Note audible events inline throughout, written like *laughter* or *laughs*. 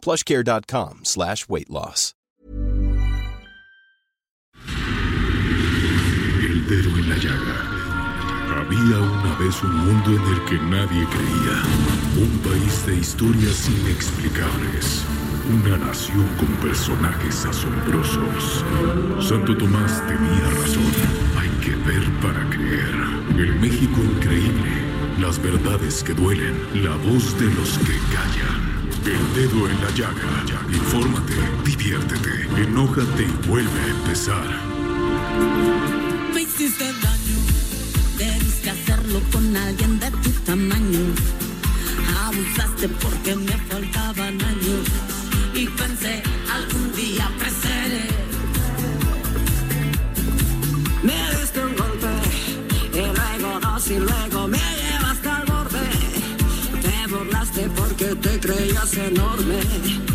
plushcare.com slash weight loss. El dedo en la llaga. Había una vez un mundo en el que nadie creía. Un país de historias inexplicables. Una nación con personajes asombrosos. Santo Tomás tenía razón. Hay que ver para creer. El México increíble. Las verdades que duelen. La voz de los que callan. El dedo en la llaga. Infórmate, diviértete, enójate y vuelve a empezar. Me hiciste daño, debiste hacerlo con alguien de tu tamaño. Abusaste porque me faltaban años y pensé algún día creceré. Me diste un golpe y luego dos y luego porque te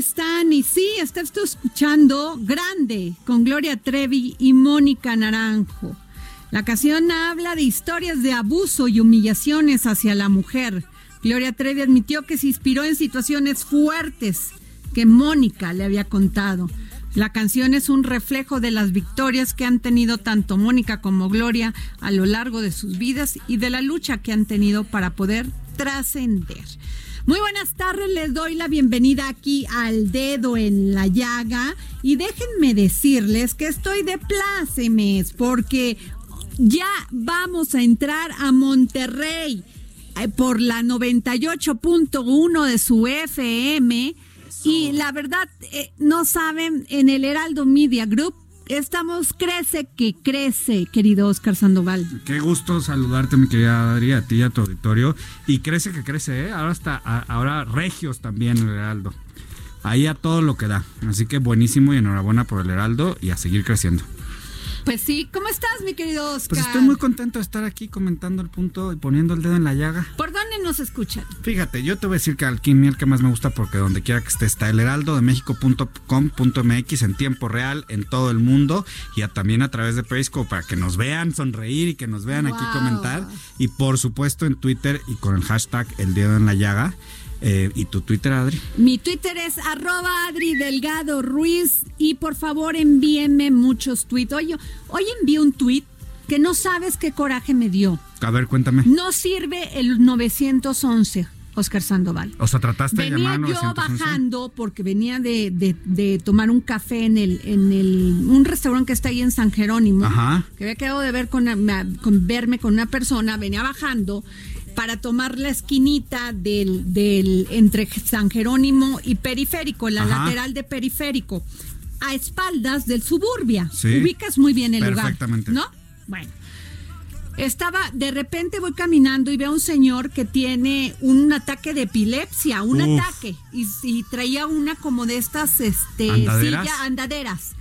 están? Y sí, estás tú escuchando Grande con Gloria Trevi y Mónica Naranjo. La canción habla de historias de abuso y humillaciones hacia la mujer. Gloria Trevi admitió que se inspiró en situaciones fuertes que Mónica le había contado. La canción es un reflejo de las victorias que han tenido tanto Mónica como Gloria a lo largo de sus vidas y de la lucha que han tenido para poder trascender. Muy buenas tardes, les doy la bienvenida aquí al dedo en la llaga y déjenme decirles que estoy de plácemes porque ya vamos a entrar a Monterrey eh, por la 98.1 de su FM y la verdad eh, no saben en el Heraldo Media Group estamos crece que crece, querido Oscar Sandoval. Qué gusto saludarte, mi querida Adri, a ti y a tu auditorio. Y crece que crece, ¿eh? Ahora está, ahora Regios también, el Heraldo. Ahí a todo lo que da. Así que buenísimo y enhorabuena por el Heraldo y a seguir creciendo. Pues sí, ¿cómo estás, mi querido Oscar? Pues estoy muy contento de estar aquí comentando el punto y poniendo el dedo en la llaga. ¿Por dónde nos escuchan? Fíjate, yo te voy a decir que aquí el que más me gusta porque donde quiera que esté está el heraldo de México.com.mx en tiempo real en todo el mundo y también a través de Periscope para que nos vean sonreír y que nos vean aquí comentar y por supuesto en Twitter y con el hashtag El Dedo en la Llaga. Eh, ¿Y tu Twitter, Adri? Mi Twitter es arroba Adri Delgado Ruiz y por favor envíenme muchos tweets. Hoy, hoy envié un tweet que no sabes qué coraje me dio. A ver, cuéntame. No sirve el 911. Oscar Sandoval. O sea, trataste de llamar Venía yo bajando porque venía de, de, tomar un café en el en el un restaurante que está ahí en San Jerónimo. Ajá. Que había quedado de ver con, con verme con una persona, venía bajando para tomar la esquinita del, del entre San Jerónimo y Periférico, la lateral de Periférico, a espaldas del Suburbia. Ubicas muy bien el lugar. ¿No? Bueno. Estaba, de repente voy caminando y veo a un señor que tiene un ataque de epilepsia, un ataque, y, traía una como de estas este, ¿Andaderas? andaderas.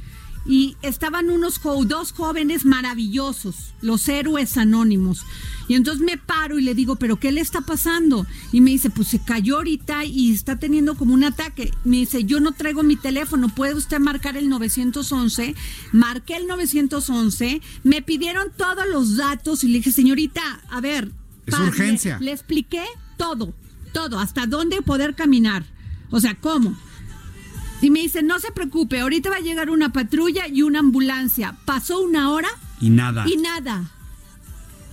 Y estaban unos dos jóvenes maravillosos, los héroes anónimos. Y entonces me paro y le digo, ¿pero qué le está pasando? Y me dice, pues se cayó ahorita y está teniendo como un ataque. Me dice, yo no traigo mi teléfono, ¿puede usted marcar el 911? Marqué el 911, me pidieron todos los datos y le dije, señorita, a ver. Es urgencia. Le, le expliqué todo, todo, hasta dónde poder caminar. O sea, ¿cómo? Y me dice, no se preocupe, ahorita va a llegar una patrulla y una ambulancia. Pasó una hora. Y nada. Y nada.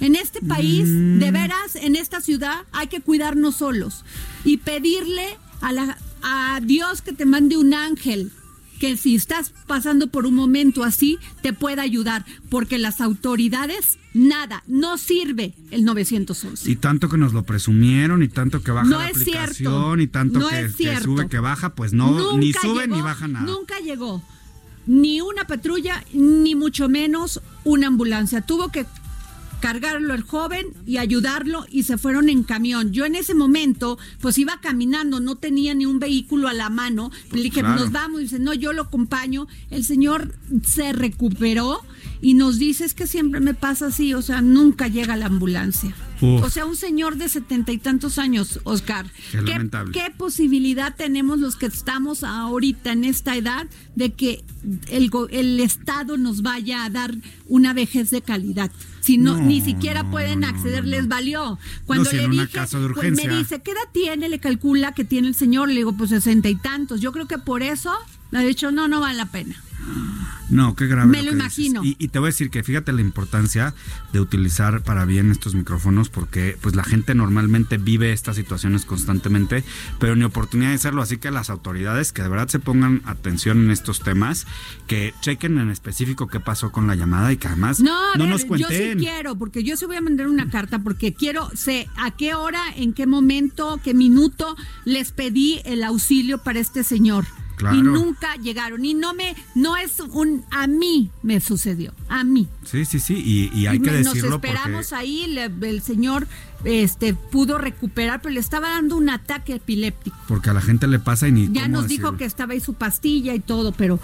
En este país, mm. de veras, en esta ciudad, hay que cuidarnos solos y pedirle a, la, a Dios que te mande un ángel que si estás pasando por un momento así, te pueda ayudar, porque las autoridades, nada, no sirve el 911. Y tanto que nos lo presumieron, y tanto que baja la aplicación, y tanto que, sube, que baja, pues no, ni sube ni baja nada. Nunca llegó ni una patrulla, ni mucho menos una ambulancia. Tuvo que cargarlo el joven y ayudarlo y se fueron en camión. Yo en ese momento pues iba caminando, no tenía ni un vehículo a la mano. Le dije, nos vamos, y dice, no, yo lo acompaño. El señor se recuperó y nos dice, es que siempre me pasa así, o sea, nunca llega la ambulancia. O sea, un señor de setenta y tantos años, Oscar. Qué, ¿Qué, posibilidad tenemos los que estamos ahorita en esta edad de que el, el Estado nos vaya a dar una vejez de calidad? Si no, ni siquiera pueden acceder, les valió. Cuando le dije, pues me dice, ¿qué edad tiene? Le calcula que tiene el señor. Le digo, pues sesenta y tantos. Yo creo que por eso le he dicho, no, no vale la pena. No, qué grave. Me lo, imagino. Y, te voy a decir que fíjate la importancia de utilizar para bien estos micrófonos porque pues la gente normalmente vive estas situaciones constantemente, pero ni oportunidad de hacerlo. Así que las autoridades que de verdad se pongan atención en estos temas, que chequen en específico qué pasó con la llamada y que además no, nos cuenten. Yo sí quiero, porque yo se voy a mandar una carta porque quiero sé a qué hora, en qué momento, qué minuto les pedí el auxilio para este señor. Y nunca llegaron. Y no me, no es un, a mí me sucedió, a mí. Sí, sí, sí, y, hay que decirlo. Nos esperamos ahí, el señor este pudo recuperar, pero le estaba dando un ataque epiléptico. Porque a la gente le pasa y ni. Ya nos dijo que estaba ahí su pastilla y todo, pero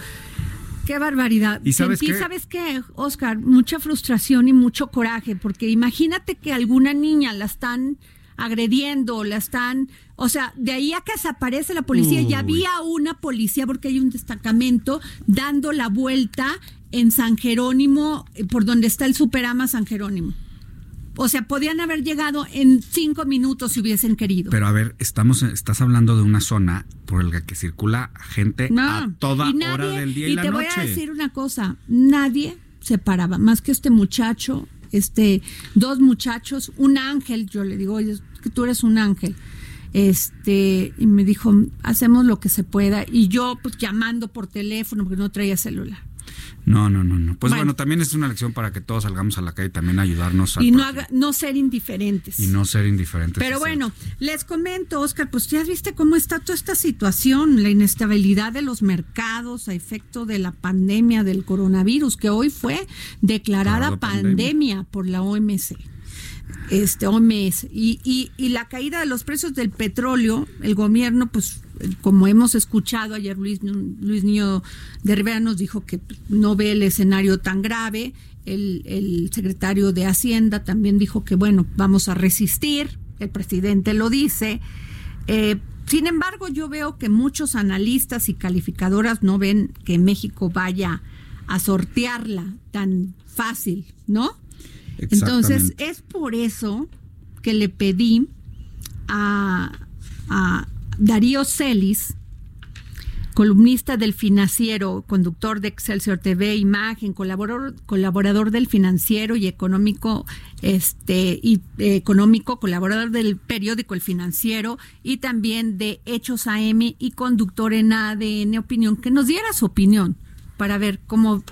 qué barbaridad. ¿Y sabes Sentí, ¿sabes qué, Oscar? Mucha frustración y mucho coraje, porque imagínate que alguna niña la están agrediendo, la están, o sea, de ahí a que desaparece la policía, ya había una policía porque hay un destacamento dando la vuelta en San Jerónimo, eh, por donde está el Superama San Jerónimo. O sea, podían haber llegado en cinco minutos si hubiesen querido. Pero a ver, estamos, estás hablando de una zona por la que circula gente a toda hora del día y, y la noche. Y te voy a decir una cosa, nadie se paraba, más que este muchacho este, dos muchachos, un ángel, yo le digo, oye, que tú eres un ángel. Este, y me dijo, hacemos lo que se pueda. Y yo, pues llamando por teléfono, porque no traía celular. No, no, no, no. Pues bueno. también es una lección para que todos salgamos a la calle y también ayudarnos a. Y no, no ser indiferentes. Y no ser indiferentes. Pero bueno, les comento, Oscar, pues ya viste cómo está toda esta situación, la inestabilidad de los mercados a efecto de la pandemia del coronavirus, que hoy fue declarada pandemia por la OMC este OMS y, y, y, la caída de los precios del petróleo, el gobierno, pues como hemos escuchado ayer Luis, Luis Niño de Rivera nos dijo que no ve el escenario tan grave, el, el secretario de Hacienda también dijo que bueno, vamos a resistir, el presidente lo dice. Eh, sin embargo, yo veo que muchos analistas y calificadoras no ven que México vaya a sortearla tan fácil, ¿no? Entonces, es por eso que le pedí a, a Darío Celis, columnista del financiero, conductor de Excelsior TV, Imagen, colaborador, colaborador del financiero y económico, este, y eh, económico, colaborador del periódico El Financiero y también de Hechos AM y conductor en ADN Opinión, que nos diera su opinión para ver cómo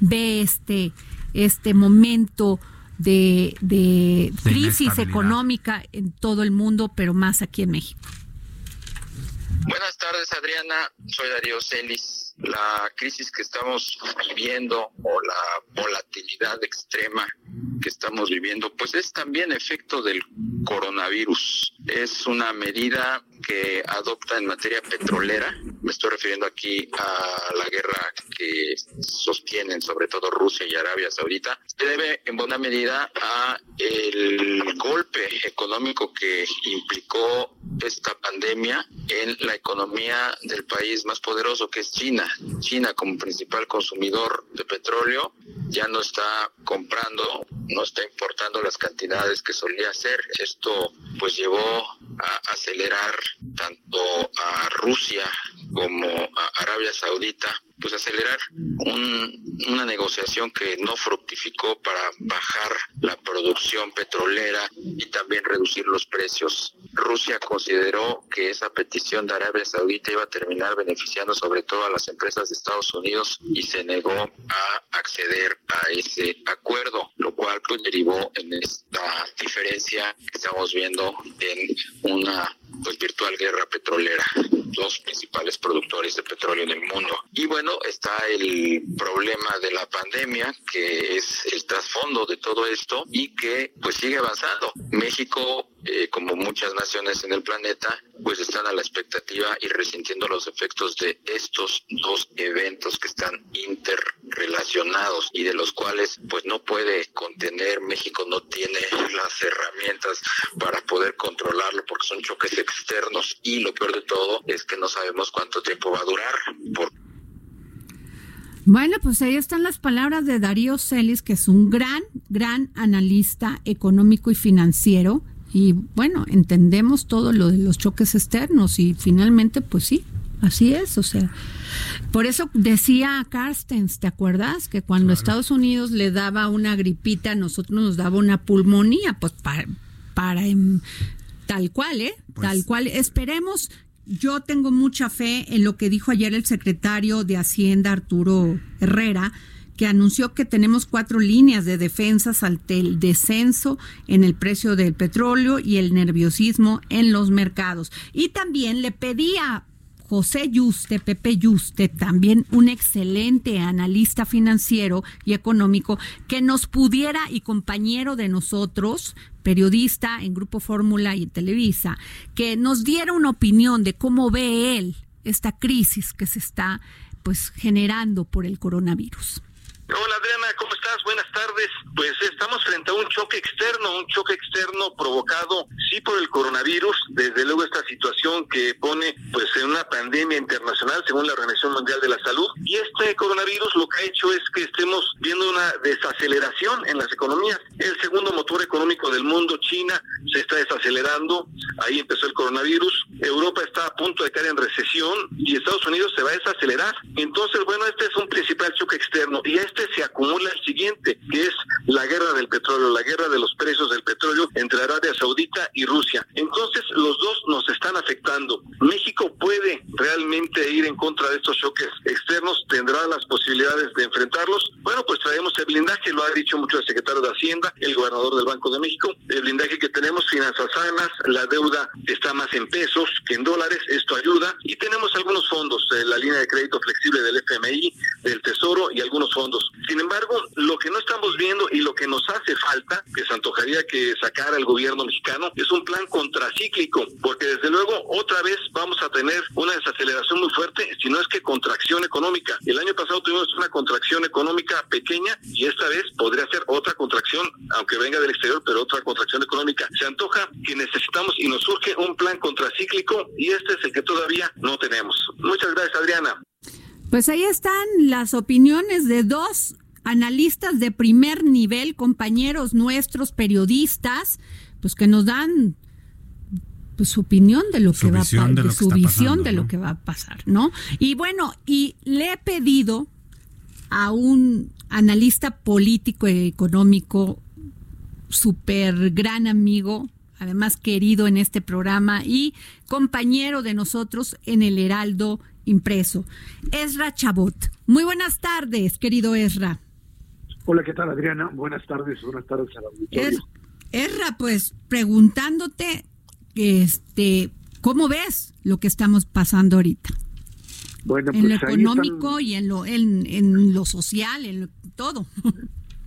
ve este, este momento de, de crisis económica en todo el mundo, pero más aquí en México. Buenas tardes, Adriana. Soy Darío Celis. La crisis que estamos viviendo o la volatilidad extrema que estamos viviendo, pues es también efecto del coronavirus. Es una medida que adopta en materia petrolera. Me estoy refiriendo aquí a la guerra que sostienen sobre todo Rusia y Arabia Saudita. Se debe en buena medida a el golpe económico que implicó esta pandemia en la economía del país más poderoso que es China. China como principal consumidor de petróleo ya no está comprando, no está importando las cantidades que solía hacer. Esto pues llevó a acelerar tanto a Rusia como a Arabia Saudita pues acelerar una negociación que no fructificó para bajar la producción petrolera y también reducir los precios. Rusia consideró que esa petición de Arabia Saudita iba a terminar beneficiando sobre todo a las empresas de Estados Unidos y se negó a acceder a ese acuerdo, lo cual pues derivó en esta diferencia que estamos viendo en una pues virtual guerra petrolera, los principales productores de petróleo en el mundo. Y bueno, está el problema de la pandemia, que es el trasfondo de todo esto y que pues sigue avanzando. México, eh, como muchas naciones en el planeta, pues están a la expectativa y resintiendo los efectos de estos dos eventos que están interrelacionados y de los cuales pues no puede contener, México no tiene *laughs* las herramientas para poder controlarlo porque son choques externos y lo peor de todo es que no sabemos cuánto tiempo va a durar. Bueno, pues ahí están las palabras de Darío Celis, que es un gran, gran analista económico y financiero. Y bueno, entendemos todo lo de los choques externos y finalmente, pues sí, así es. O sea, por eso decía Carstens, ¿te acuerdas? Que cuando Estados Unidos le daba una gripita, a nosotros nos daba una pulmonía, pues para, para tal cual, ¿eh? Pues tal cual. Esperemos yo tengo mucha fe en lo que dijo ayer el secretario de Hacienda, Arturo Herrera, que anunció que tenemos cuatro líneas de defensas ante el descenso en el precio del petróleo y el nerviosismo en los mercados. Y también le pedía José Yuste, Pepe Yuste, también un excelente analista financiero y económico, que nos pudiera y compañero de nosotros, periodista en Grupo Fórmula y Televisa, que nos diera una opinión de cómo ve él esta crisis que se está pues generando por el coronavirus. Hola Adriana, ¿cómo estás? Buenas tardes. Pues estamos frente a un choque externo, un choque externo provocado sí por el coronavirus, desde luego esta situación que pone pues en una pandemia internacional según la Organización Mundial de la Salud y este coronavirus lo que ha hecho es que estemos viendo una desaceleración en las economías. El segundo motor económico del mundo, China, se está desacelerando, ahí empezó el coronavirus, Europa está a punto de caer en recesión y Estados Unidos se va a desacelerar. Entonces, bueno, este es un principal choque externo y este se acumula el siguiente, que es la guerra del petróleo, la guerra de los precios del petróleo entre Arabia Saudita y Rusia. Entonces, los dos nos están afectando. México puede realmente ir en contra de estos choques externos, tendrá las posibilidades de enfrentarlos. Bueno, pues traemos el blindaje, lo ha dicho mucho el secretario de Hacienda, el gobernador del Banco de México, el blindaje que tenemos, finanzas sanas, la deuda está más en pesos que en dólares, esto ayuda, y tenemos algunos fondos, eh, la línea de crédito flexible del FMI, del Tesoro y algunos fondos. Sin embargo, lo que no estamos viendo y lo que nos hace falta, que se antojaría que sacara el gobierno mexicano, es un plan contracíclico, porque desde luego otra vez vamos a tener una desaceleración muy fuerte, si no es que contracción económica. El año pasado tuvimos una contracción económica pequeña y esta vez podría ser otra contracción, aunque venga del exterior, pero otra contracción económica. Se antoja que necesitamos y nos surge un plan contracíclico y este es el que todavía no tenemos. Muchas gracias, Adriana. Pues ahí están las opiniones de dos analistas de primer nivel, compañeros nuestros, periodistas, pues que nos dan pues, su opinión de lo que va a pasar, su visión de lo que va a pasar, ¿no? Y bueno, y le he pedido a un analista político y económico, súper gran amigo, además querido en este programa y compañero de nosotros en el Heraldo impreso. Esra Chabot. Muy buenas tardes, querido Esra. Hola, ¿qué tal, Adriana? Buenas tardes, buenas tardes a la auditorio. Esra, pues preguntándote, este, ¿cómo ves lo que estamos pasando ahorita? Bueno, en lo pues, económico y en lo, en, en lo social, en todo.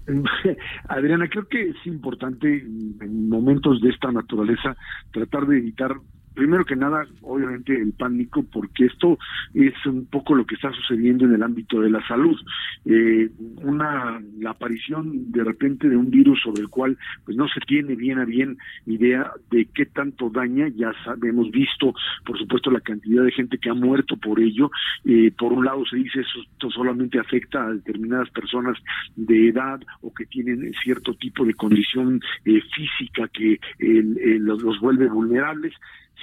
*laughs* Adriana, creo que es importante en momentos de esta naturaleza tratar de evitar primero que nada, obviamente el pánico, porque esto es un poco lo que está sucediendo en el ámbito de la salud. Eh, una la aparición de repente de un virus sobre el cual pues no se tiene bien a bien idea de qué tanto daña. Ya hemos visto, por supuesto, la cantidad de gente que ha muerto por ello. Eh, por un lado se dice esto solamente afecta a determinadas personas de edad o que tienen cierto tipo de condición eh, física que los vuelve vulnerables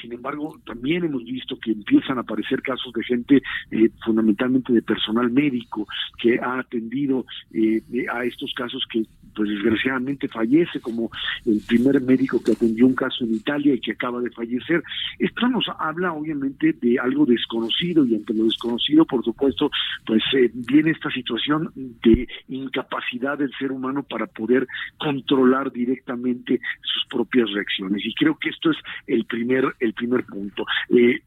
sin embargo, también hemos visto que empiezan a aparecer casos de gente, eh, fundamentalmente de personal médico, que ha atendido eh, a estos casos que pues desgraciadamente fallece, como el primer médico que atendió un caso en Italia y que acaba de fallecer. Esto nos habla obviamente de algo desconocido y ante lo desconocido, por supuesto, pues eh, viene esta situación de incapacidad del ser humano para poder controlar directamente sus propias reacciones. Y creo que esto es el primer, primer punto. Eh,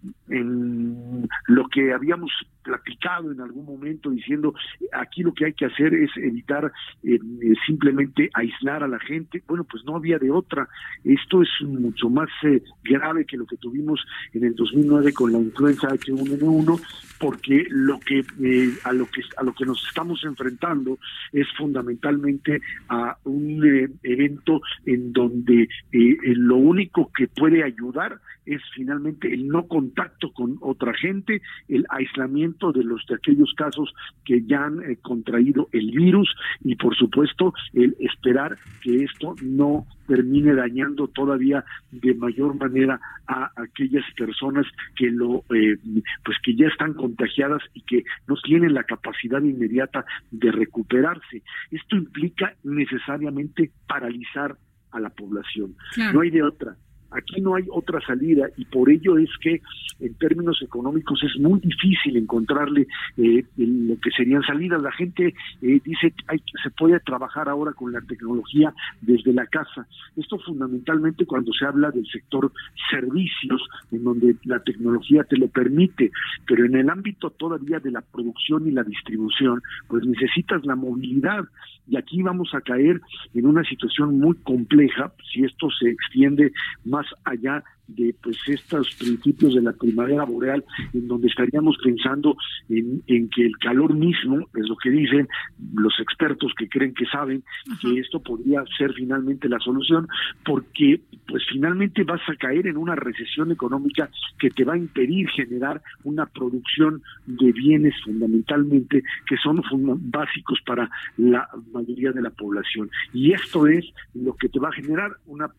lo que habíamos platicado en algún momento diciendo aquí lo que hay que hacer es evitar eh, simplemente aislar a la gente. Bueno, pues no había de otra. Esto es mucho más eh, grave que lo que tuvimos en el 2009 con la influenza H1N1 porque lo que eh, a lo que a lo que nos estamos enfrentando es fundamentalmente a un evento en donde lo único que puede ayudar es finalmente el no contacto con otra gente, el aislamiento de los de aquellos casos que ya han eh, contraído el virus y por supuesto el esperar que esto no termine dañando todavía de mayor manera a aquellas personas que lo eh, pues que ya están contagiadas y que no tienen la capacidad inmediata de recuperarse. Esto implica necesariamente paralizar a la población. No hay de otra. Aquí no hay otra salida y por ello es que en términos económicos es muy difícil encontrarle eh, lo que serían salidas. La gente eh, dice hay, se puede trabajar ahora con la tecnología desde la casa. Esto fundamentalmente cuando se habla del sector servicios, en donde la tecnología te lo permite, pero en el ámbito todavía de la producción y la distribución, pues necesitas la movilidad y aquí vamos a caer en una situación muy compleja si esto se extiende más allá de pues estos principios de la primavera boreal en donde estaríamos pensando en, en, que el calor mismo es lo que dicen los expertos que creen que saben que esto podría ser finalmente la solución porque pues finalmente vas a caer en una recesión económica que te va a impedir generar una producción de bienes fundamentalmente que son básicos para la mayoría de la población. Y esto es lo que te va a generar una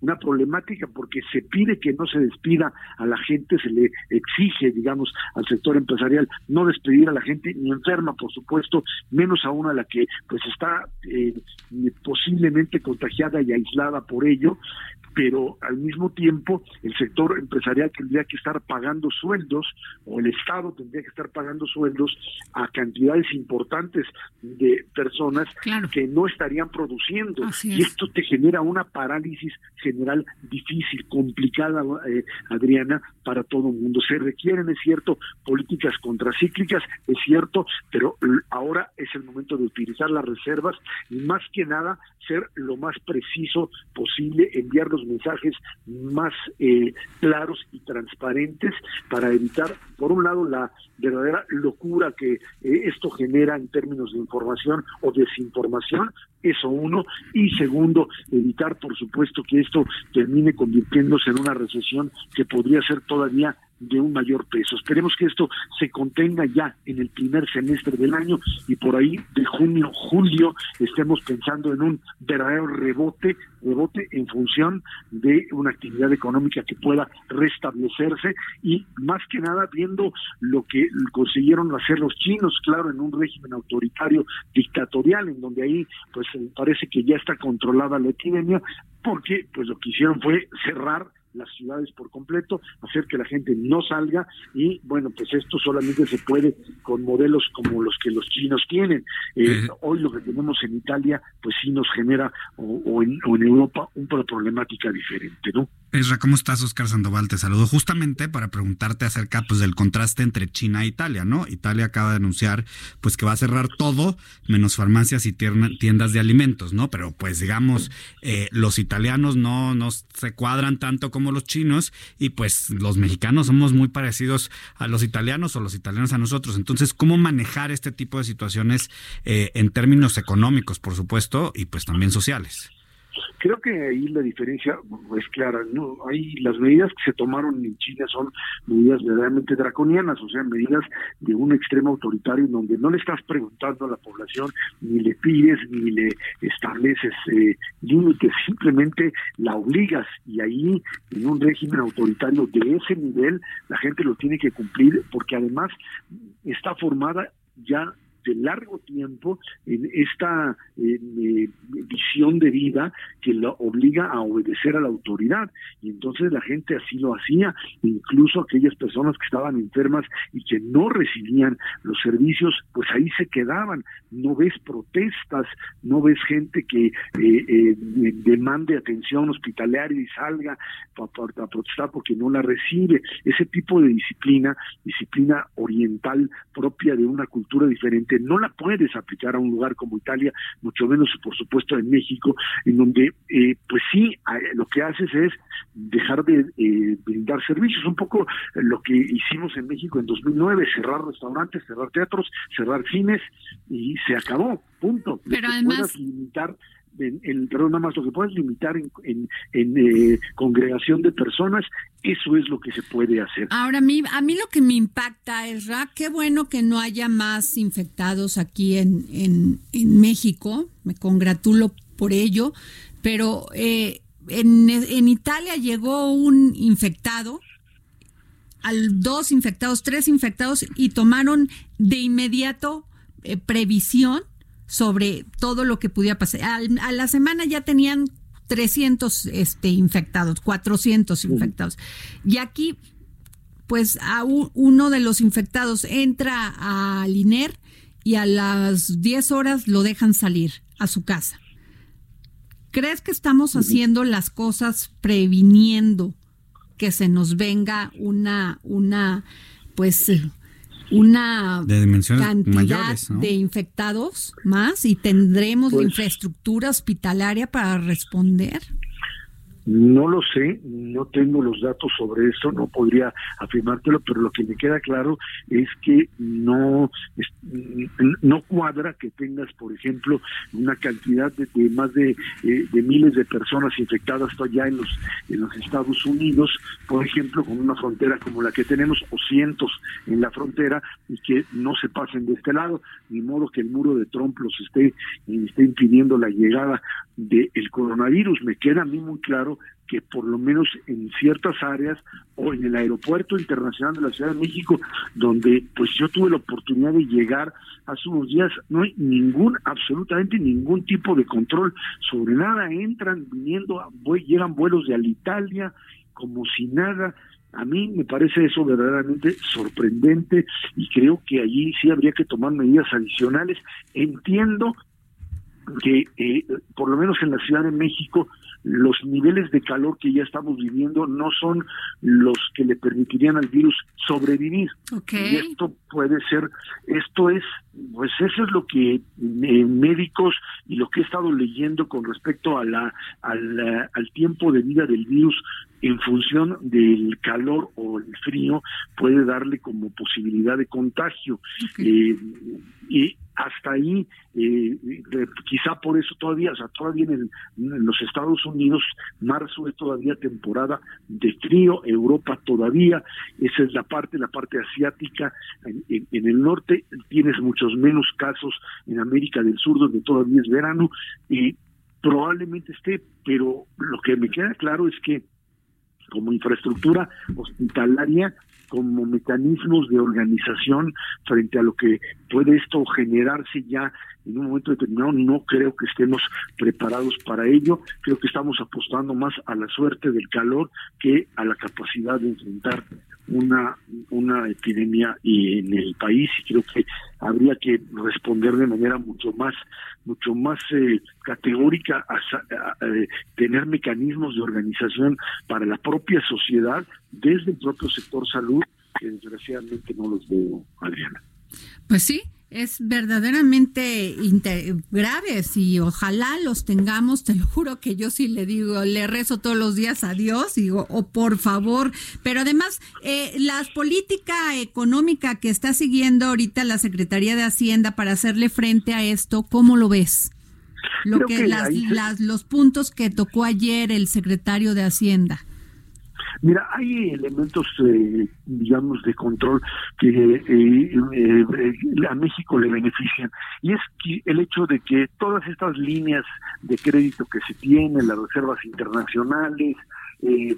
una problemática porque se pide que no se despida a la gente, se le exige, digamos, al sector empresarial no despedir a la gente ni enferma, por supuesto, menos aún a la que pues está eh, posiblemente contagiada y aislada por ello, pero al mismo tiempo el sector empresarial tendría que estar pagando sueldos o el Estado tendría que estar pagando sueldos a cantidades importantes de personas que no estarían produciendo. Y esto te genera una parálisis general difícil, complicada, eh, Adriana, para todo el mundo. Se requieren, es cierto, políticas contracíclicas, es cierto, pero ahora es el momento de utilizar las reservas y más que nada ser lo más preciso posible, enviar los mensajes más eh, claros y transparentes para evitar, por un lado, la verdadera locura que eh, esto genera en términos de información o desinformación, eso uno, y segundo, evitar, por supuesto, que esto termine convirtiéndose en una recesión que podría ser todavía de un mayor peso. Esperemos que esto se contenga ya en el primer semestre del año y por ahí de junio, julio estemos pensando en un verdadero rebote, rebote en función de una actividad económica que pueda restablecerse y más que nada viendo lo que consiguieron hacer los chinos, claro, en un régimen autoritario dictatorial, en donde ahí pues parece que ya está controlada la epidemia, porque pues lo que hicieron fue cerrar las ciudades por completo, hacer que la gente no salga y bueno, pues esto solamente se puede con modelos como los que los chinos tienen. Eh, hoy lo que tenemos en Italia, pues sí nos genera, o, en, o en Europa, una problemática diferente, ¿no? Esra, ¿cómo estás? Oscar Sandoval te saludo justamente para preguntarte acerca pues, del contraste entre China e Italia, ¿no? Italia acaba de anunciar pues que va a cerrar todo, menos farmacias y tiendas de alimentos, ¿no? Pero pues digamos, eh, los italianos no, no se cuadran tanto como los chinos y pues los mexicanos somos muy parecidos a los italianos o los italianos a nosotros. Entonces, ¿cómo manejar este tipo de situaciones eh, en términos económicos, por supuesto, y pues también sociales? Creo que ahí la diferencia es clara. No, hay las medidas que se tomaron en China son medidas verdaderamente draconianas, o sea, medidas de un extremo autoritario en donde no le estás preguntando a la población, ni le pides, ni le estableces eh, límites, simplemente la obligas y ahí en un régimen autoritario de ese nivel la gente lo tiene que cumplir porque además está formada ya de largo tiempo en esta eh, visión de vida que lo obliga a obedecer a la autoridad. Y entonces la gente así lo hacía, incluso aquellas personas que estaban enfermas y que no recibían los servicios, pues ahí se quedaban. No ves protestas, no ves gente que eh, eh, demande atención hospitalaria y salga para protestar porque no la recibe. Ese tipo de disciplina, disciplina oriental propia de una cultura diferente, no la puedes aplicar a un lugar como Italia, mucho menos por supuesto en México, en donde eh, pues sí, lo que haces es dejar de eh, brindar servicios, un poco lo que hicimos en México en 2009, cerrar restaurantes, cerrar teatros, cerrar cines y se acabó, punto. Pero además limitar en, perdón, nada más lo que puedes limitar en, en, eh, congregación de personas, eso es lo que se puede hacer. Ahora, a mí, a mí lo que me impacta es, Ra, qué bueno que no haya más infectados aquí en, en, en México, me congratulo por ello, pero eh, en, en Italia llegó un infectado, al dos infectados, tres infectados y tomaron de inmediato eh, previsión sobre todo lo que pudiera pasar. a la semana ya tenían 300 este, infectados, 400 infectados. Y aquí, pues, a uno de los infectados entra a INER y a las 10 horas lo dejan salir a su casa. ¿Crees que estamos haciendo las cosas previniendo que se nos venga una, una, pues, una cantidad de infectados más y tendremos la pues infraestructura hospitalaria para responder? No lo sé, no tengo los datos sobre eso, no podría afirmártelo, pero lo que me queda claro es que no no cuadra que tengas, por ejemplo, una cantidad de, más de, eh, de, miles de personas infectadas allá en los en los Estados Unidos, por ejemplo, con una frontera como la que tenemos o cientos en la frontera y que no se pasen de este lado, ni modo que el muro de Trump los esté, esté impidiendo la llegada del coronavirus. Me queda a mí muy claro que por lo menos en ciertas áreas o en el aeropuerto internacional de la Ciudad de México, donde pues yo tuve la oportunidad de llegar hace unos días, no hay ningún, absolutamente ningún tipo de control sobre nada, entran viniendo, llegan vuelos de Alitalia como si nada, a mí me parece eso verdaderamente sorprendente y creo que allí sí habría que tomar medidas adicionales. Entiendo que eh, por lo menos en la Ciudad de México los niveles de calor que ya estamos viviendo no son los que le permitirían al virus sobrevivir. Y esto puede ser, esto es, pues eso es lo que eh, médicos y lo que he estado leyendo con respecto a la, al, al tiempo de vida del virus en función del calor o el frío puede darle como posibilidad de contagio. Eh, y hasta ahí, eh, quizá por eso todavía, o sea, todavía en, los Estados Unidos, marzo es todavía temporada de frío, Europa todavía, esa es la parte, la parte asiática, en, en el norte tienes muchos menos casos, en América del Sur donde todavía es verano, y probablemente esté, pero lo que me queda claro es que como infraestructura hospitalaria, como mecanismos de organización frente a lo que puede esto generarse ya en un momento determinado, no creo que estemos preparados para ello, creo que estamos apostando más a la suerte del calor que a la capacidad de enfrentar una, una epidemia en el país y creo que habría que responder de manera mucho más mucho más eh, categórica a, eh, tener mecanismos de organización para la propia sociedad desde el propio sector salud que desgraciadamente no los veo Adriana. Pues sí es verdaderamente graves y ojalá los tengamos, te lo juro que yo sí le digo, le rezo todos los días a Dios, digo, o oh, por favor, pero además eh, la política económica que está siguiendo ahorita la Secretaría de Hacienda para hacerle frente a esto, ¿cómo lo ves? Lo que, las, los puntos que tocó ayer el secretario de Hacienda. Mira, hay elementos, eh, digamos, de control que eh, eh, a México le benefician. Y es el hecho de que todas estas líneas de crédito que se tienen, las reservas internacionales, eh,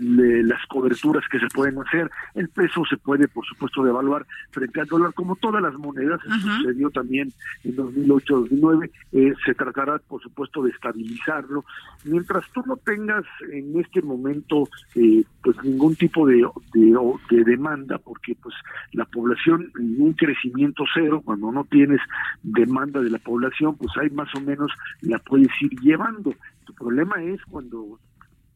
las coberturas que se pueden hacer. El peso se puede, por supuesto, devaluar frente al dólar, como todas las monedas. sucedió también en 2008-2009. Eh, se tratará, por supuesto, de estabilizarlo. Mientras tú no tengas en este momento eh, pues ningún tipo de, de, demanda, porque pues la población, un crecimiento cero, cuando no tienes demanda de la población, pues hay más o menos la puedes ir llevando. Tu problema es cuando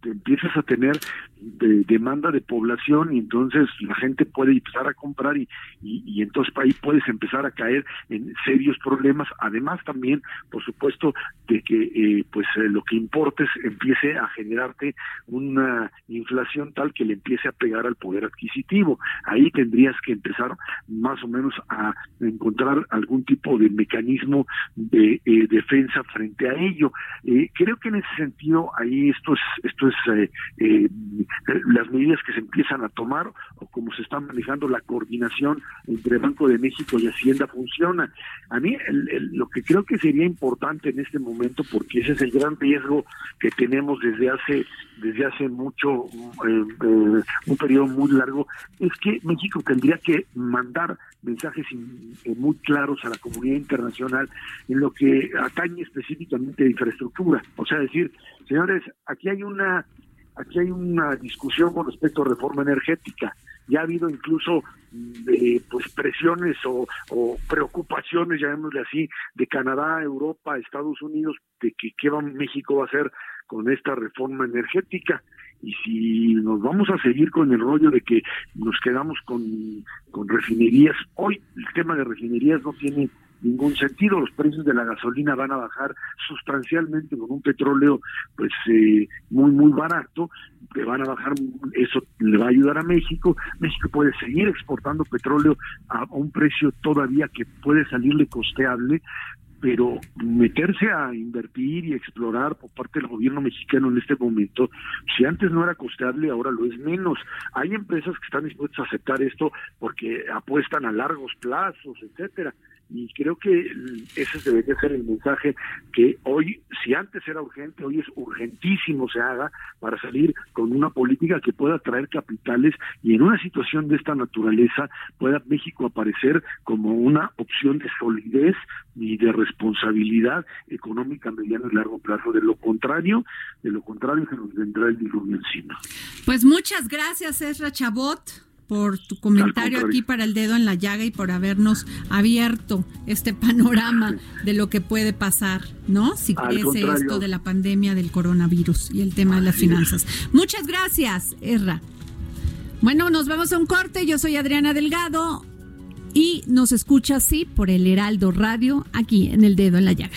empiezas a tener de demanda de población y entonces la gente puede empezar a comprar y, y, entonces ahí puedes empezar a caer en serios problemas. Además también por supuesto de que eh, pues eh, lo que importes empiece a generarte una inflación tal que le empiece a pegar al poder adquisitivo. Ahí tendrías que empezar más o menos a encontrar algún tipo de mecanismo de eh, defensa frente a ello. Creo que en ese sentido ahí esto es esto es las medidas que se empiezan a tomar o cómo se está manejando la coordinación entre Banco de México y Hacienda funciona. A mí lo que creo que sería importante en este momento, porque ese es el gran riesgo que tenemos desde hace desde hace mucho eh, eh, un periodo muy largo, es que México tendría que mandar mensajes eh, muy claros a la comunidad internacional en lo que atañe específicamente a infraestructura. O sea, decir, señores, aquí hay una aquí hay una discusión con respecto a reforma energética. Ya ha habido incluso mm, pues presiones o, preocupaciones, llamémosle así, de Canadá, Europa, Estados Unidos, de que qué va, México va a hacer con esta reforma energética. Y si nos vamos a seguir con el rollo de que nos quedamos con, con refinerías, hoy el tema de refinerías no tiene ningún sentido. Los precios de la gasolina van a bajar sustancialmente con un petróleo pues eh, muy muy barato, que van a bajar, eso le va a ayudar a México. México puede seguir exportando petróleo a un precio todavía que puede salirle costeable, pero meterse a invertir y explorar por parte del gobierno mexicano en este momento, si antes no era costeable, ahora lo es menos. Hay empresas que están dispuestas a aceptar esto porque apuestan a largos plazos, etcétera y creo que ese debería ser el mensaje que hoy, si antes era urgente, hoy es urgentísimo se haga para salir con una política que pueda traer capitales y en una situación de esta naturaleza pueda México aparecer como una opción de solidez y de responsabilidad económica a mediano y largo plazo. De lo contrario, de lo contrario se nos vendrá el diluvio encima. Pues muchas gracias, Ezra Chabot. Por tu comentario aquí para el dedo en la llaga y por habernos abierto este panorama de lo que puede pasar, ¿no? Si crece esto de la pandemia del coronavirus y el tema de las finanzas. Muchas gracias, Erra. Bueno, nos vamos a un corte. Yo soy Adriana Delgado y nos escucha así por el Heraldo Radio aquí en el dedo en la llaga.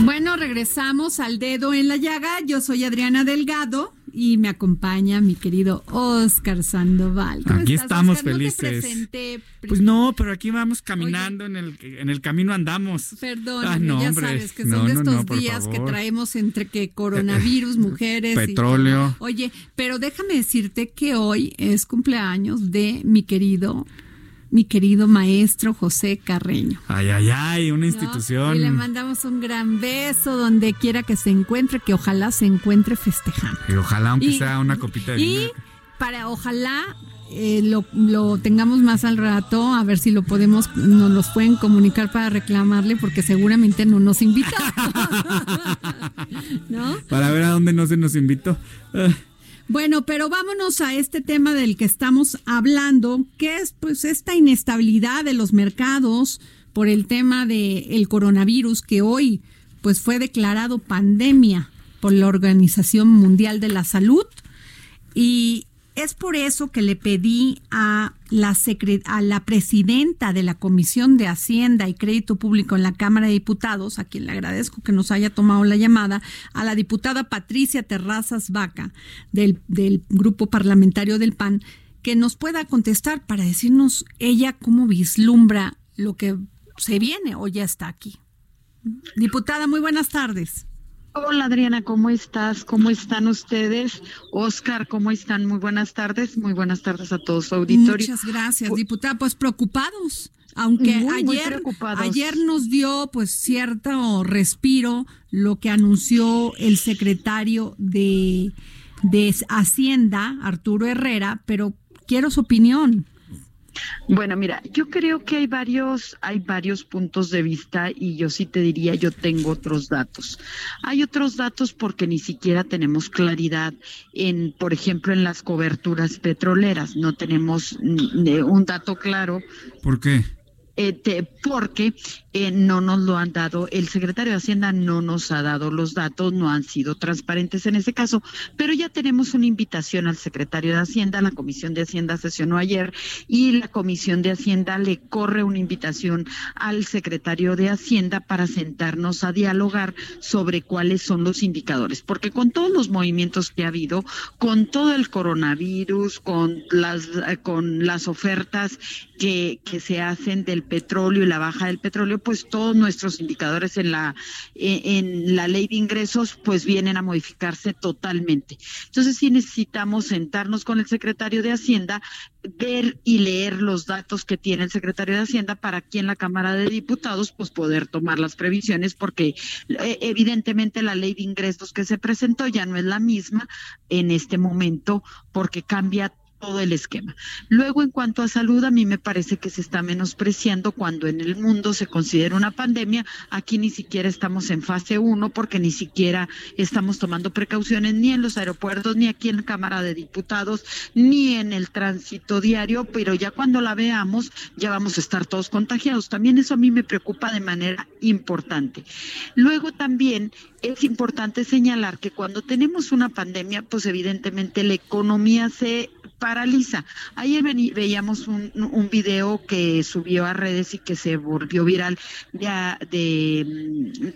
Bueno, regresamos al dedo en la llaga. Yo soy Adriana Delgado y me acompaña mi querido Oscar Sandoval. ¿Cómo Aquí estás, estamos Oscar? No te felices. Pues no, pero aquí vamos caminando en el en el camino andamos. Perdón, Ah, no, ya hombre. sabes que No, son de estos días que traemos entre que coronavirus, *laughs* mujeres. y- Petróleo. Oye, pero déjame decirte que hoy es cumpleaños de mi querido, mi querido maestro José Carreño. Ay, ay, ay, una ¿no? institución. Y le mandamos un gran beso donde quiera que se encuentre, que ojalá se encuentre festejando. Y ojalá aunque Y- sea una copita de Y vino. para ojalá eh, lo, lo tengamos más al rato, a ver si lo podemos, nos los pueden comunicar para reclamarle, porque seguramente no nos invita. *laughs* *laughs* ¿No? Para ver a dónde no se nos invitó. Bueno, pero vámonos a este tema del que estamos hablando, que es pues esta inestabilidad de los mercados por el tema del coronavirus que hoy pues fue declarado pandemia por la Organización Mundial de la Salud. Y es por eso que le pedí a la, a la presidenta de la Comisión de Hacienda y Crédito Público en la Cámara de Diputados, a quien le agradezco que nos haya tomado la llamada, a la diputada Patricia Terrazas Vaca del, del Grupo Parlamentario del PAN, que nos pueda contestar para decirnos ella cómo vislumbra lo que se viene o ya está aquí. Diputada, muy buenas tardes. Hola Adriana, ¿cómo estás? ¿Cómo están ustedes? Oscar, ¿cómo están? Muy buenas tardes. Muy buenas tardes a todo su auditorio. Muchas gracias, diputada. Pues preocupados, aunque Muy, muy ayer, preocupados. ayer nos dio pues cierto respiro lo que anunció el secretario de, de Hacienda, Arturo Herrera, pero quiero su opinión. Bueno, mira, yo creo que hay varios, hay varios puntos de vista y yo sí te diría, yo tengo otros datos. Hay otros datos porque ni siquiera tenemos claridad en, por ejemplo, en las coberturas petroleras. No tenemos un dato claro ¿Por qué? Eh, porque eh, no nos lo han dado, el secretario de Hacienda no nos ha dado los datos, no han sido transparentes en ese caso, pero ya tenemos una invitación al secretario de Hacienda, la Comisión de Hacienda sesionó ayer y la Comisión de Hacienda le corre una invitación al secretario de Hacienda para sentarnos a dialogar sobre cuáles son los indicadores, porque con todos los movimientos que ha habido, con todo el coronavirus, con las, eh, con las ofertas que, que se hacen del petróleo y la baja del petróleo, pues todos nuestros indicadores en la, eh, en la ley de ingresos pues vienen a modificarse totalmente. Entonces sí necesitamos sentarnos con el secretario de Hacienda, ver y leer los datos que tiene el secretario de Hacienda para aquí en la Cámara de Diputados pues poder tomar las previsiones porque eh, evidentemente la ley de ingresos que se presentó ya no es la misma en este momento porque cambia todo el esquema. Luego, en cuanto a salud, a mí me parece que se está menospreciando cuando en el mundo se considera una pandemia. Aquí ni siquiera estamos en fase 1 porque ni siquiera estamos tomando precauciones ni en los aeropuertos, ni aquí en la Cámara de Diputados, ni en el tránsito diario, pero ya cuando la veamos ya vamos a estar todos contagiados. También eso a mí me preocupa de manera importante. Luego también es importante señalar que cuando tenemos una pandemia, pues evidentemente la economía se paraliza. Ayer veíamos un, video que subió a redes y que se volvió viral de,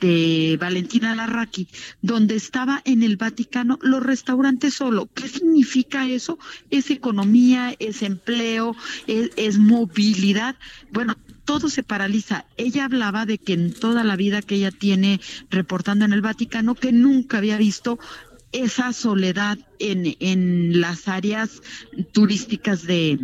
de, Valentina Larraqui, donde estaba en el Vaticano los restaurantes solo. ¿Qué significa eso? Es economía, es empleo, es, es movilidad. Bueno, todo se paraliza. Ella hablaba de que en toda la vida que ella tiene reportando en el Vaticano, que nunca había visto esa soledad en, en las áreas turísticas de,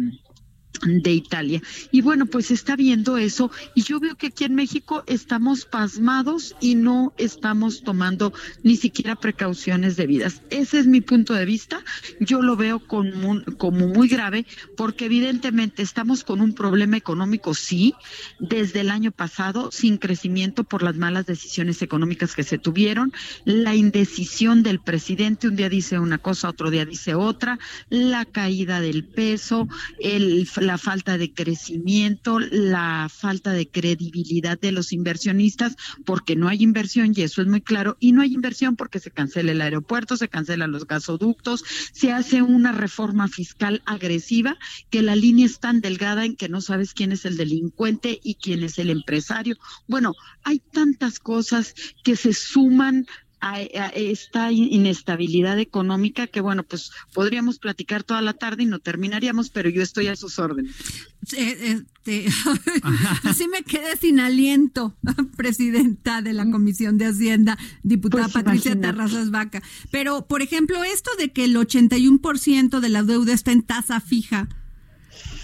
de Italia. Y bueno, pues está viendo eso y yo veo que aquí en México estamos pasmados y no estamos tomando ni siquiera precauciones debidas. Ese es mi punto de vista. Yo lo veo como, como muy grave porque evidentemente estamos con un problema económico, sí, desde el año pasado, sin crecimiento por las malas decisiones económicas que se tuvieron, la indecisión del presidente, un día dice una cosa, otro día dice otra, la caída del peso, el, la la falta de crecimiento, la falta de credibilidad de los inversionistas, porque no hay inversión y eso es muy claro, y no hay inversión porque se cancela el aeropuerto, se cancelan los gasoductos, se hace una reforma fiscal agresiva, que la línea es tan delgada en que no sabes quién es el delincuente y quién es el empresario. Bueno, hay tantas cosas que se suman a, esta inestabilidad económica que, bueno, pues podríamos platicar toda la tarde y no terminaríamos, pero yo estoy a sus órdenes. Este, así *laughs* me quedé sin aliento, *laughs* presidenta de la Comisión de Hacienda, diputada pues Patricia Terrazas Vaca. Pero, por ejemplo, esto de que el 81% de la deuda está en tasa fija,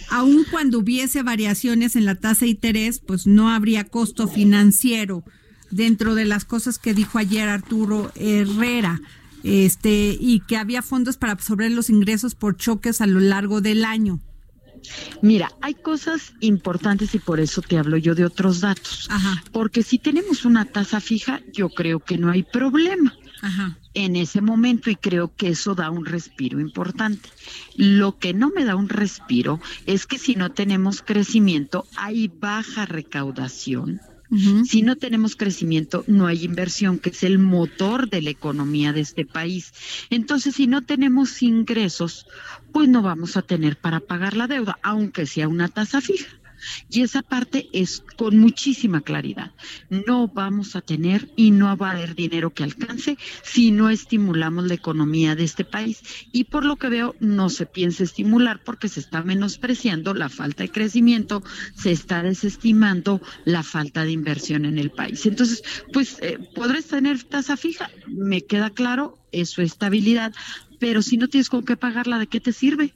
aun cuando hubiese variaciones en la tasa de interés, pues no habría costo financiero dentro de las cosas que dijo ayer Arturo Herrera, este, y que había fondos para absorber los ingresos por choques a lo largo del año. Mira, hay cosas importantes y por eso te hablo yo de otros datos. Porque si tenemos una tasa fija, yo creo que no hay problema. En ese momento y creo que eso da un respiro importante. Lo que no me da un respiro es que si no tenemos crecimiento hay baja recaudación si no tenemos crecimiento, no hay inversión, que es el motor de la economía de este país. Entonces, si no tenemos ingresos, pues no vamos a tener para pagar la deuda, aunque sea una tasa fija. Y esa parte es con muchísima claridad. No vamos a tener y no va a haber dinero que alcance si no estimulamos la economía de este país. Y por lo que veo, no se piensa estimular porque se está menospreciando la falta de crecimiento, se está desestimando la falta de inversión en el país. Entonces, pues, eh, ¿podrás tener tasa fija? Me queda claro, eso es estabilidad, pero si no tienes con qué pagarla, ¿de qué te sirve?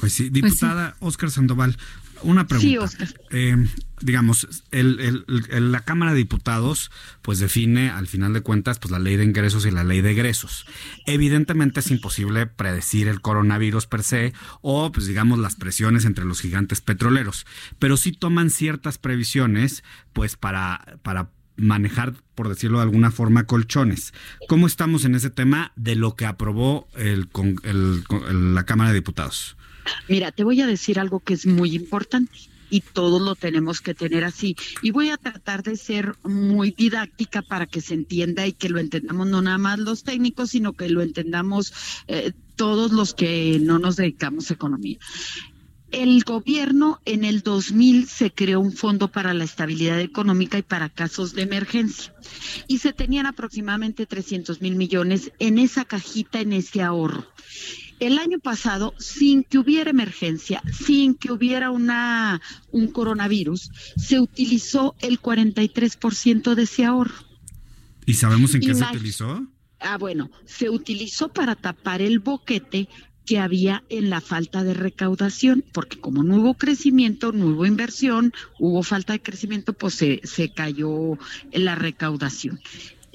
Pues sí, pues diputada Oscar Sandoval, una pregunta. Eh, digamos, el, la Cámara de Diputados pues define al final de cuentas pues la ley de ingresos y la ley de egresos. Evidentemente es imposible predecir el coronavirus per se o pues digamos las presiones entre los gigantes petroleros, pero sí toman ciertas previsiones pues para para manejar, por decirlo de alguna forma, colchones. ¿Cómo estamos en ese tema de lo que aprobó el, el, la Cámara de Diputados? Mira, te voy a decir algo que es muy importante y todos lo tenemos que tener así. Y voy a tratar de ser muy didáctica para que se entienda y que lo entendamos no nada más los técnicos, sino que lo entendamos eh, todos los que no nos dedicamos a economía. El gobierno en el 2000 se creó un fondo para la estabilidad económica y para casos de emergencia y se tenían aproximadamente 300 mil millones en esa cajita, en ese ahorro. El año pasado, sin que hubiera emergencia, sin que hubiera una, un coronavirus, se utilizó el 43% de ese ahorro. ¿Y sabemos en qué se utilizó? Ah, bueno, se utilizó para tapar el boquete que había en la falta de recaudación, porque como no hubo crecimiento, no hubo inversión, hubo falta de crecimiento, pues se, se cayó la recaudación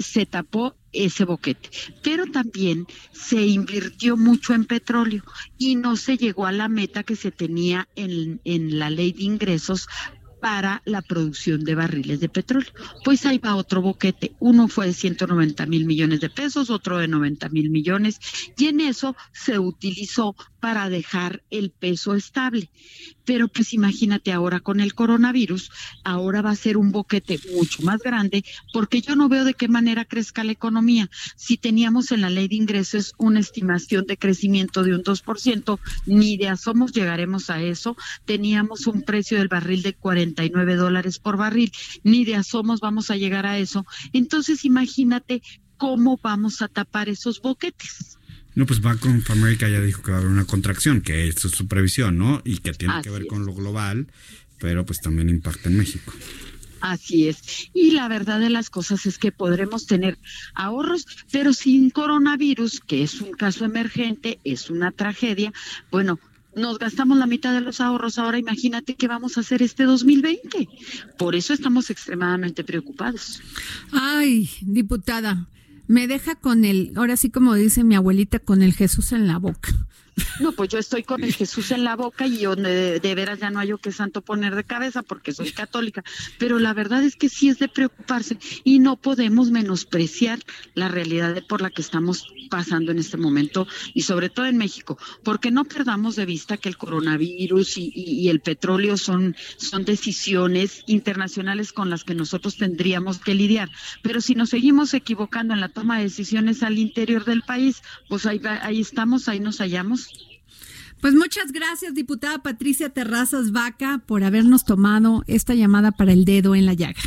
se tapó ese boquete. Pero también se invirtió mucho en petróleo y no se llegó a la meta que se tenía en, en la ley de ingresos para la producción de barriles de petróleo. Pues ahí va otro boquete. Uno fue de 190 mil millones de pesos, otro de 90 mil millones, y en eso se utilizó para dejar el peso estable. Pero pues imagínate ahora con el coronavirus, ahora va a ser un boquete mucho más grande porque yo no veo de qué manera crezca la economía. Si teníamos en la ley de ingresos una estimación de crecimiento de un 2%, ni de asomos llegaremos a eso. Teníamos un precio del barril de 49 dólares por barril, ni de asomos vamos a llegar a eso. Entonces imagínate cómo vamos a tapar esos boquetes. No, pues Bank of America ya dijo que va a haber una contracción, que esto es su previsión, ¿no? Y que tiene que ver con lo global, pero pues también impacta en México. Así es. Y la verdad de las cosas es que podremos tener ahorros, pero sin coronavirus, que es un caso emergente, es una tragedia. Bueno, nos gastamos la mitad de los ahorros ahora, imagínate qué vamos a hacer este 2020. Por eso estamos extremadamente preocupados. Ay, diputada, me deja con el, ahora sí como dice mi abuelita, con el Jesús en la boca. No, pues yo estoy con el Jesús en la boca y donde de, veras ya no hay yo que santo poner de cabeza porque soy católica. Pero la verdad es que sí es de preocuparse y no podemos menospreciar la realidad por la que estamos pasando en este momento y sobre todo en México, porque no perdamos de vista que el coronavirus y, y el petróleo son, son decisiones internacionales con las que nosotros tendríamos que lidiar. Pero si nos seguimos equivocando en la toma de decisiones al interior del país, pues ahí, ahí estamos, ahí nos hallamos. Pues muchas gracias, diputada Patricia Terrazas Vaca, por habernos tomado esta llamada para el dedo en la llaga.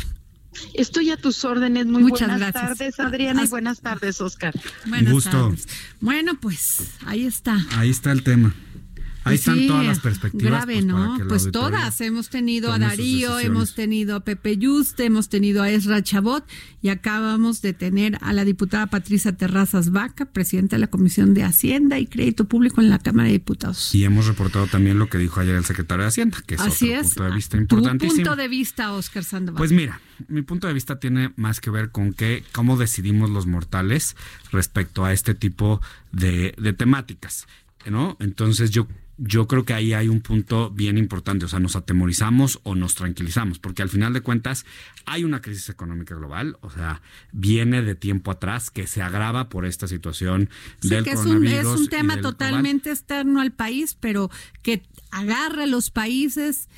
Estoy a tus órdenes. Muy buenas tardes, Adriana, y buenas tardes, Oscar. Buenas gusto. Tardes. Bueno, pues ahí está. Ahí está el tema. Ahí Pues están todas las perspectivas. Grave, pues, para ¿no? que Pues todas. Hemos tenido a Darío, hemos tenido a Pepe Yuste, hemos tenido a Ezra Chabot y acabamos de tener a la diputada Patricia Terrazas Vaca, presidenta de la Comisión de Hacienda y Crédito Público en la Cámara de Diputados. Y hemos reportado también lo que dijo ayer el secretario de Hacienda, que es Así otro es. punto de vista Tu importantísimo. punto de vista, Oscar Sandoval. Pues mira, mi punto de vista tiene más que ver con que cómo decidimos los mortales respecto a este tipo de, de temáticas, ¿no? Entonces yo yo creo que ahí hay un punto bien importante, o sea, nos atemorizamos o nos tranquilizamos, porque al final de cuentas hay una crisis económica global, o sea, viene de tiempo atrás que se agrava por esta situación Sí, del que es un, es un tema global. totalmente externo al país, pero que agarre a los países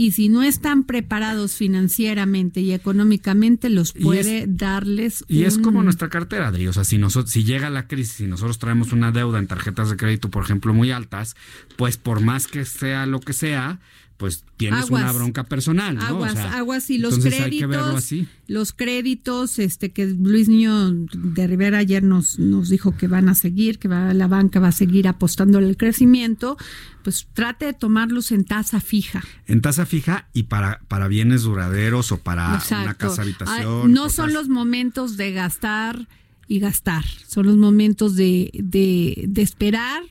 y si no están preparados financieramente y económicamente, los Y puede darles Y es un- como nuestra cartera, Adri. O sea, si, nosotros, si llega la crisis y nosotros traemos una deuda en tarjetas de crédito, por ejemplo, muy altas, pues por más que sea lo que sea, pues tienes Aguas. una bronca personal, ¿no? Aguas, o sea, aguas y los entonces hay que verlo créditos, así. los créditos, este que Luis Niño de Rivera ayer nos, nos dijo que van a seguir, que va, la banca va a seguir apostando al crecimiento, pues trate de tomarlos en tasa fija. En tasa fija y para, para bienes duraderos o para una casa habitación. No son los momentos de gastar y gastar, son los momentos de, de, de esperar,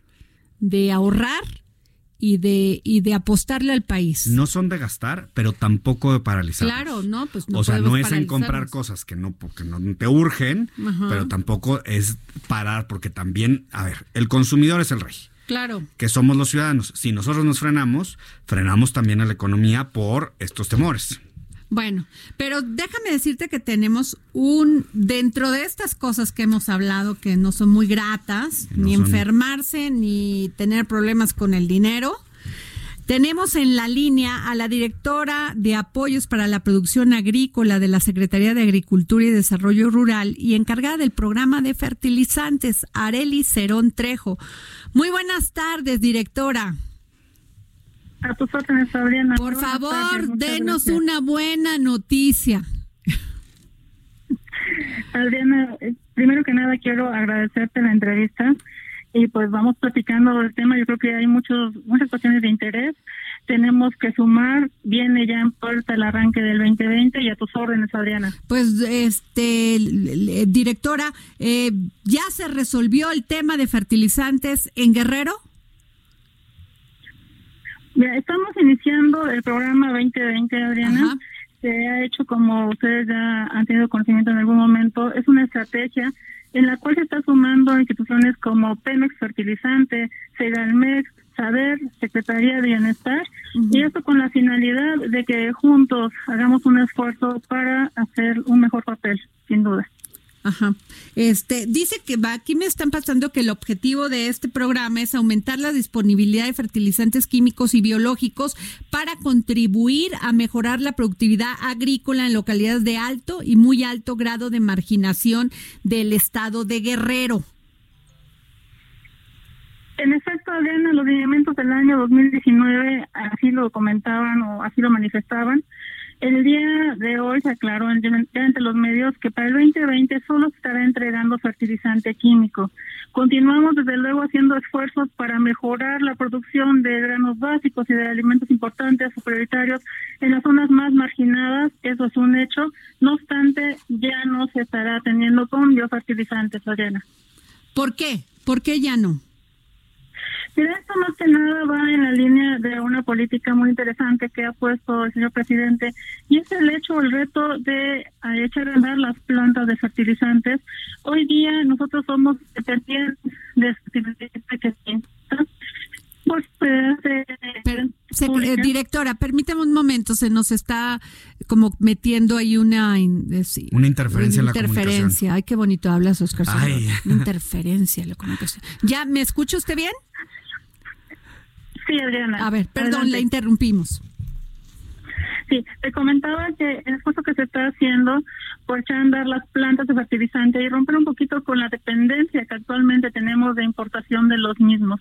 de ahorrar y de, y de apostarle al país. No son de gastar, pero tampoco de paralizar. Claro, no, pues no o sea, no es en comprar cosas que no, que no te urgen, Ajá. pero tampoco es parar, porque también, a ver, el consumidor es el rey. Claro. que somos los ciudadanos. Si nosotros nos frenamos, frenamos también a la economía por estos temores. Bueno, pero déjame decirte que tenemos un, dentro de estas cosas que hemos hablado que no son muy gratas, No ni son- enfermarse, ni tener problemas con el dinero, tenemos en la línea a la directora de apoyos para la producción agrícola de la Secretaría de Agricultura y Desarrollo Rural y encargada del programa de fertilizantes, Areli Cerón Trejo. Muy buenas tardes, directora. A tus órdenes, Adriana. Por Buenas favor, tardes, denos gracias. una buena noticia. *laughs* Adriana, eh, primero que nada quiero agradecerte la entrevista y pues vamos platicando del tema. Yo creo que hay muchos muchas cuestiones de interés. Tenemos que sumar, viene ya en puerta el arranque del 2020 y a tus órdenes, Adriana. Pues, este, l- directora, eh, ¿ya se resolvió el tema de fertilizantes en Guerrero? Mira, estamos iniciando el programa 2020, Adriana. Ajá. se ha hecho, como ustedes ya han tenido conocimiento en algún momento, es una estrategia en la cual se está sumando instituciones como Pemex Fertilizante, Segalmex, Saber, Secretaría de Bienestar, y esto con la finalidad de que juntos hagamos un esfuerzo para hacer un mejor papel, sin duda. Ajá. Este, dice que va, aquí me están pasando que el objetivo de este programa es aumentar la disponibilidad de fertilizantes químicos y biológicos para contribuir a mejorar la productividad agrícola en localidades de alto y muy alto grado de marginación del estado de Guerrero. En efecto, Adriana, los lineamientos del año 2019 así lo comentaban o así lo manifestaban. El día de hoy se aclaró ante los medios que para el 2020 solo se estará entregando fertilizante químico. Continuamos desde luego haciendo esfuerzos para mejorar la producción de granos básicos y de alimentos importantes o prioritarios en las zonas más marginadas. Eso es un hecho. No obstante, ya no se estará teniendo con biofertilizantes, Adriana. ¿Por qué? ¿Por qué ya no? Mira, esto más que nada va en la línea de una política muy interesante que ha puesto el señor presidente y es el hecho, el reto de eh, echar a andar las plantas de fertilizantes. Hoy día nosotros somos dependientes de fertilizantes que pues, eh, eh, directora, permítame un momento, se nos está como metiendo ahí una una interferencia en la interferencia. Ay, qué bonito hablas, Oscar. Interferencia en la comunicación. ¿Ya me escucha usted bien? Sí, Adriana. A ver, perdón, la interrumpimos. Sí, te comentaba que el esfuerzo que se está haciendo por echar a andar las plantas de fertilizante y romper un poquito con la dependencia que actualmente tenemos de importación de los mismos.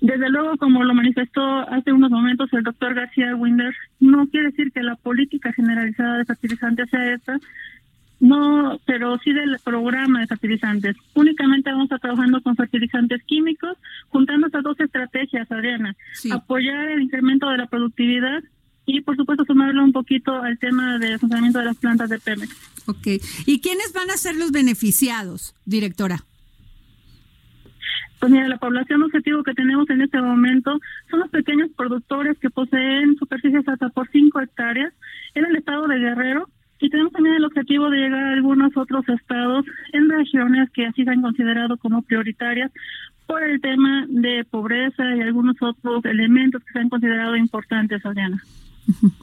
Desde luego, como lo manifestó hace unos momentos el doctor García Winder, no quiere decir que la política generalizada de fertilizantes sea esta, no, pero sí del programa de fertilizantes. Únicamente vamos a trabajando con fertilizantes químicos, juntando estas dos estrategias, Adriana. Apoyar el incremento de la productividad y, por supuesto, sumarle un poquito al tema de funcionamiento de las plantas de Pemex. Ok. ¿Y quiénes van a ser los beneficiados, directora? Pues mira, la población objetivo que tenemos en este momento son los pequeños productores que poseen superficies hasta por 5 hectáreas en el estado de Guerrero y tenemos también el objetivo de llegar a algunos otros estados en regiones que así se han considerado como prioritarias por el tema de pobreza y algunos otros elementos que se han considerado importantes, Adriana.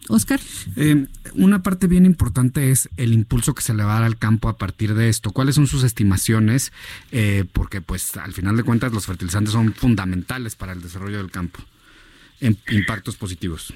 Oscar. Eh, una parte bien importante es el impulso que se le va a dar al campo a partir de esto. ¿Cuáles son sus estimaciones? Eh, porque pues al final de cuentas los fertilizantes son fundamentales para el desarrollo del campo. En impactos positivos.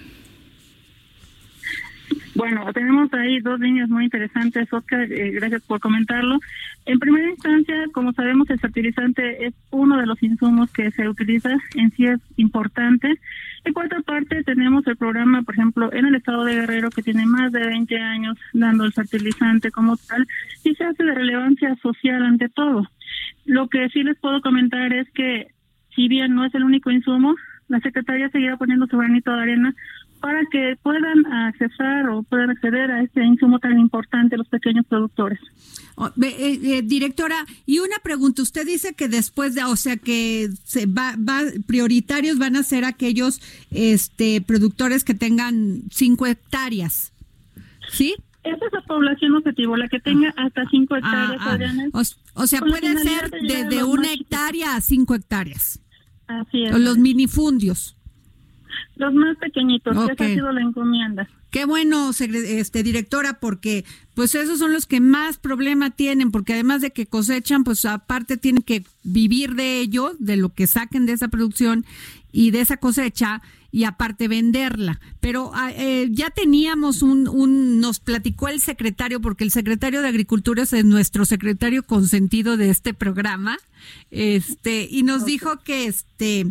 Bueno, tenemos ahí dos líneas muy interesantes, Oscar, eh, gracias por comentarlo. En primera instancia, como sabemos, el fertilizante es uno de los insumos que se utiliza, en sí es importante. Y por otra parte, tenemos el programa, por ejemplo, en el estado de Guerrero, que tiene más de 20 años dando el fertilizante como tal, y se hace de relevancia social ante todo. Lo que sí les puedo comentar es que, si bien no es el único insumo, la Secretaría seguirá poniendo su granito de arena para que puedan accesar o puedan acceder a este insumo tan importante los pequeños productores. Oh, eh, eh, directora, y una pregunta, usted dice que después de, o sea, que se va, va, prioritarios van a ser aquellos este productores que tengan cinco hectáreas, ¿sí? Esa es la población objetivo, la que tenga ah. hasta cinco hectáreas. Ah, ah. o, sea, puede ser de, una hectárea a cinco hectáreas. Así es. O los minifundios. Los más pequeñitos, que esa ha sido la encomienda. Qué bueno, este directora, porque pues esos son los que más problema tienen, porque además de que cosechan, pues aparte tienen que vivir de ello, de lo que saquen de esa producción y de esa cosecha y aparte venderla. Pero ah, eh, ya teníamos un, un, nos platicó el secretario, porque el secretario de Agricultura es nuestro secretario consentido de este programa, este, y nos dijo que este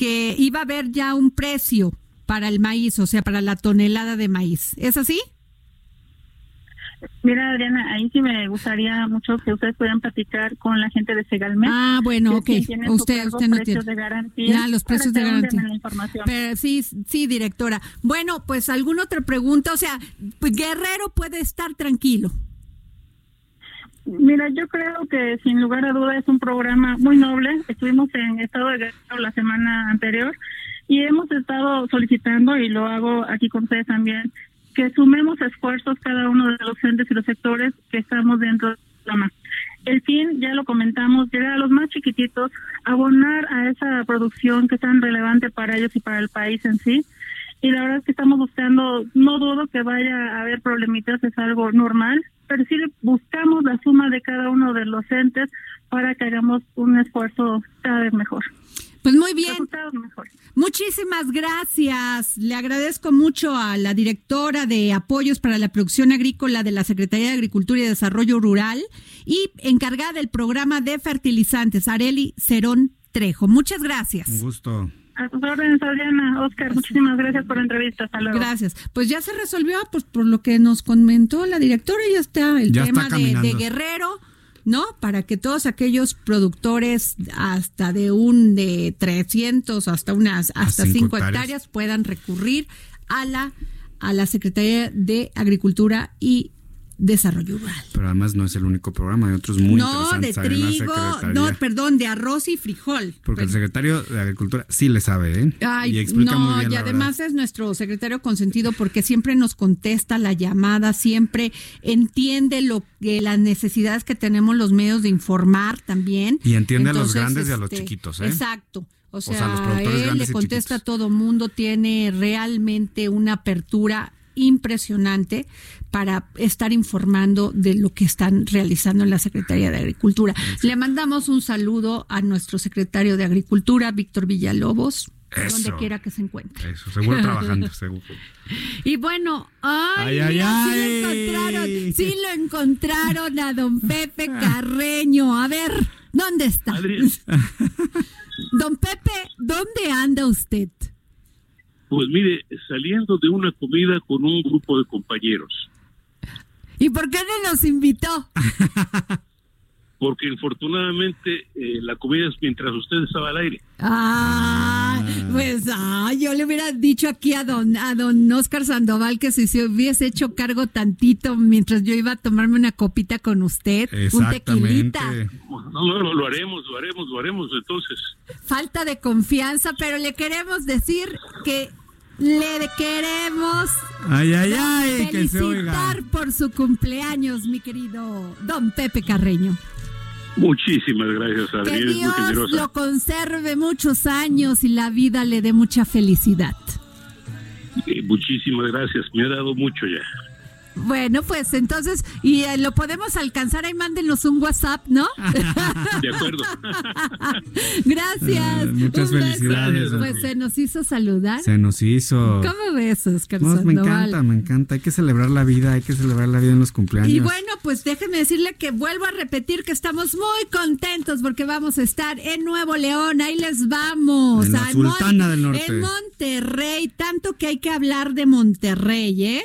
que iba a haber ya un precio para el maíz, o sea, para la tonelada de maíz. ¿Es así? Mira, Adriana, ahí sí me gustaría mucho que ustedes puedan platicar con la gente de Segalme. Ah, bueno, ok. Usted, usted no tiene. De garantía ya, los precios de garantía. Pero, sí, sí, directora. Bueno, pues alguna otra pregunta. O sea, Guerrero puede estar tranquilo. Mira, yo creo que sin lugar a duda es un programa muy noble. Estuvimos en estado de guerra la semana anterior y hemos estado solicitando, y lo hago aquí con ustedes también, que sumemos esfuerzos cada uno de los entes y los sectores que estamos dentro del programa. El fin, ya lo comentamos, llegar a los más chiquititos, abonar a esa producción que es tan relevante para ellos y para el país en sí. Y la verdad es que estamos buscando, no dudo que vaya a haber problemitas, es algo normal, pero sí buscamos la suma de cada uno de los entes para que hagamos un esfuerzo cada vez mejor. Pues muy bien. Muchísimas gracias. Le agradezco mucho a la directora de apoyos para la producción agrícola de la Secretaría de Agricultura y Desarrollo Rural y encargada del programa de fertilizantes, Areli Cerón Trejo. Muchas gracias. Un gusto. A tus órdenes, Adriana. Oscar, muchísimas gracias por la entrevista. Hasta luego. Gracias. Pues ya se resolvió, pues por lo que nos comentó la directora, ya está el tema de, de Guerrero ¿no? Para que todos aquellos productores hasta de un de 300 hasta unas hasta 5 hectáreas. puedan recurrir a la a la Secretaría de Agricultura y desarrollo rural. Pero además no es el único programa, hay otros muy no, de trigo, no, perdón, de arroz y frijol. Porque el secretario de Agricultura sí le sabe, ¿eh? y explica no, muy bien. Y además es nuestro secretario consentido porque siempre nos contesta la llamada, siempre entiende lo que las necesidades que tenemos los medios de informar también. Y entiende a los grandes y a los este, chiquitos, ¿eh? Exacto. O sea, él le contesta a todo mundo, tiene realmente una apertura impresionante para estar informando de lo que están realizando en la Secretaría de Agricultura. Le mandamos un saludo a nuestro secretario de Agricultura, Víctor Villalobos. donde quiera que se encuentre. Eso, seguro *laughs* trabajando, seguro. Y bueno, ay, sí, Lo encontraron, sí lo encontraron a don Pepe Carreño. A ver, ¿dónde está? *laughs* Don Pepe, ¿dónde anda usted? Pues mire, saliendo de una comida con un grupo de compañeros. ¿Y por qué no nos invitó? Porque infortunadamente eh, la comida es mientras usted estaba al aire. Ah, pues ah, yo le hubiera dicho aquí a don, a don Oscar Sandoval que si se hubiese hecho cargo tantito mientras yo iba a tomarme una copita con usted, un tequilita. No, no, lo haremos, lo haremos, lo haremos entonces. Falta de confianza, pero le queremos decir que le queremos ay, ay, ay, felicitar por su cumpleaños, mi querido don Pepe Carreño. Muchísimas gracias, Adrián. Que Dios lo conserve muchos años y la vida le dé mucha felicidad. muchísimas gracias, me ha dado mucho ya. Bueno, pues entonces, y eh, lo podemos alcanzar ahí, mándenos un WhatsApp, ¿no? De acuerdo. *laughs* Gracias. Eh, muchas felicidades. Pues se nos hizo saludar. Se nos hizo. ¿Cómo ves, Oscar Me encanta, me encanta. Hay que celebrar la vida, hay que celebrar la vida en los cumpleaños. Y bueno, pues déjenme decirle que vuelvo a repetir que estamos muy contentos porque vamos a estar en Nuevo León. Ahí les vamos. En la Sultana del Norte. En Monterrey. Tanto que hay que hablar de Monterrey, ¿eh?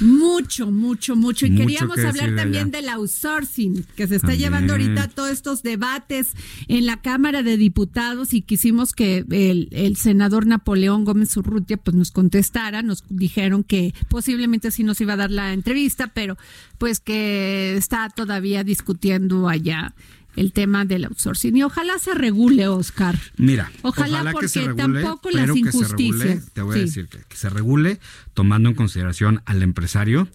Mucho, mucho, mucho. Y queríamos hablar también del outsourcing, que se está llevando ahorita todos estos debates en la Cámara de Diputados y quisimos que el, el senador Napoleón Gómez Urrutia pues nos contestara, nos dijeron que posiblemente sí nos iba a dar la entrevista, pero pues que está todavía discutiendo allá el tema del outsourcing. Y ojalá se regule, Oscar. Mira, ojalá, porque que se regule, tampoco las injusticias. te voy a decir que, que, se regule tomando en consideración al empresario.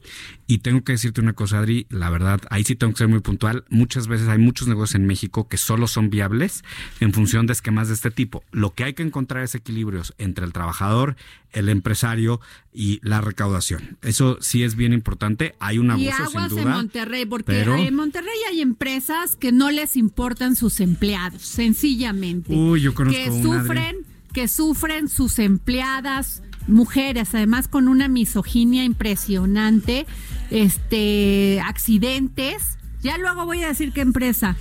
Y tengo que decirte una cosa, Adri, la verdad, ahí sí tengo que ser muy puntual. Muchas veces hay muchos negocios en México que solo son viables en función de esquemas de este tipo. Lo que hay que encontrar es equilibrios entre el trabajador, el empresario y la recaudación. Eso sí es bien importante. Hay un abuso, y aguas sin duda. en Monterrey, porque en Monterrey hay empresas que no les importan sus empleados, sencillamente. Uy, yo conozco que sufren, que sufren sus empleadas mujeres, además con una misoginia impresionante, este, accidentes. Ya luego voy a decir qué empresa.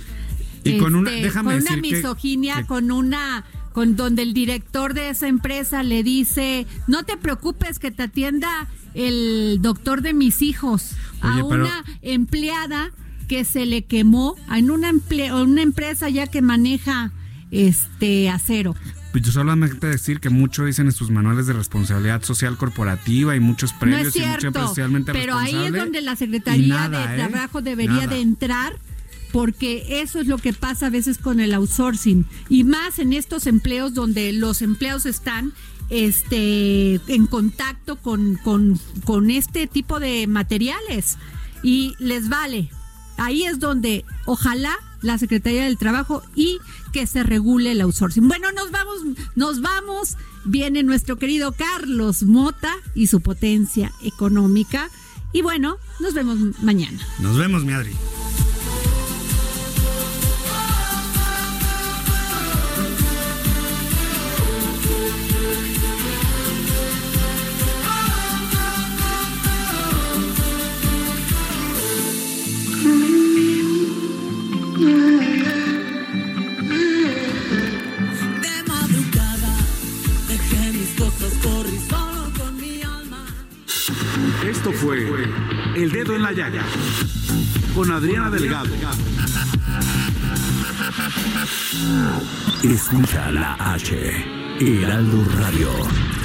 Y con una, este, déjame con una misoginia, con una con donde el director de esa empresa le dice, no te preocupes que te atienda el doctor de mis hijos, a una empleada que se le quemó en una, una empresa ya que maneja este acero. Pues yo solamente decir que mucho dicen en sus manuales de responsabilidad social corporativa y muchos premios no es cierto, y Pero ahí es donde la Secretaría de ¿eh? Trabajo debería de entrar porque eso es lo que pasa a veces con el outsourcing y más en estos empleos donde los empleados están este en contacto con, con, con este tipo de materiales y les vale. Ahí es donde ojalá la Secretaría del Trabajo y que se regule el outsourcing. Bueno, nos vamos, nos vamos. Viene nuestro querido Carlos Mota y su potencia económica. Y bueno, nos vemos mañana. Nos vemos, mi. Esto fue El Dedo en la Llaga con Adriana Delgado. Escucha la H. Heraldo Radio.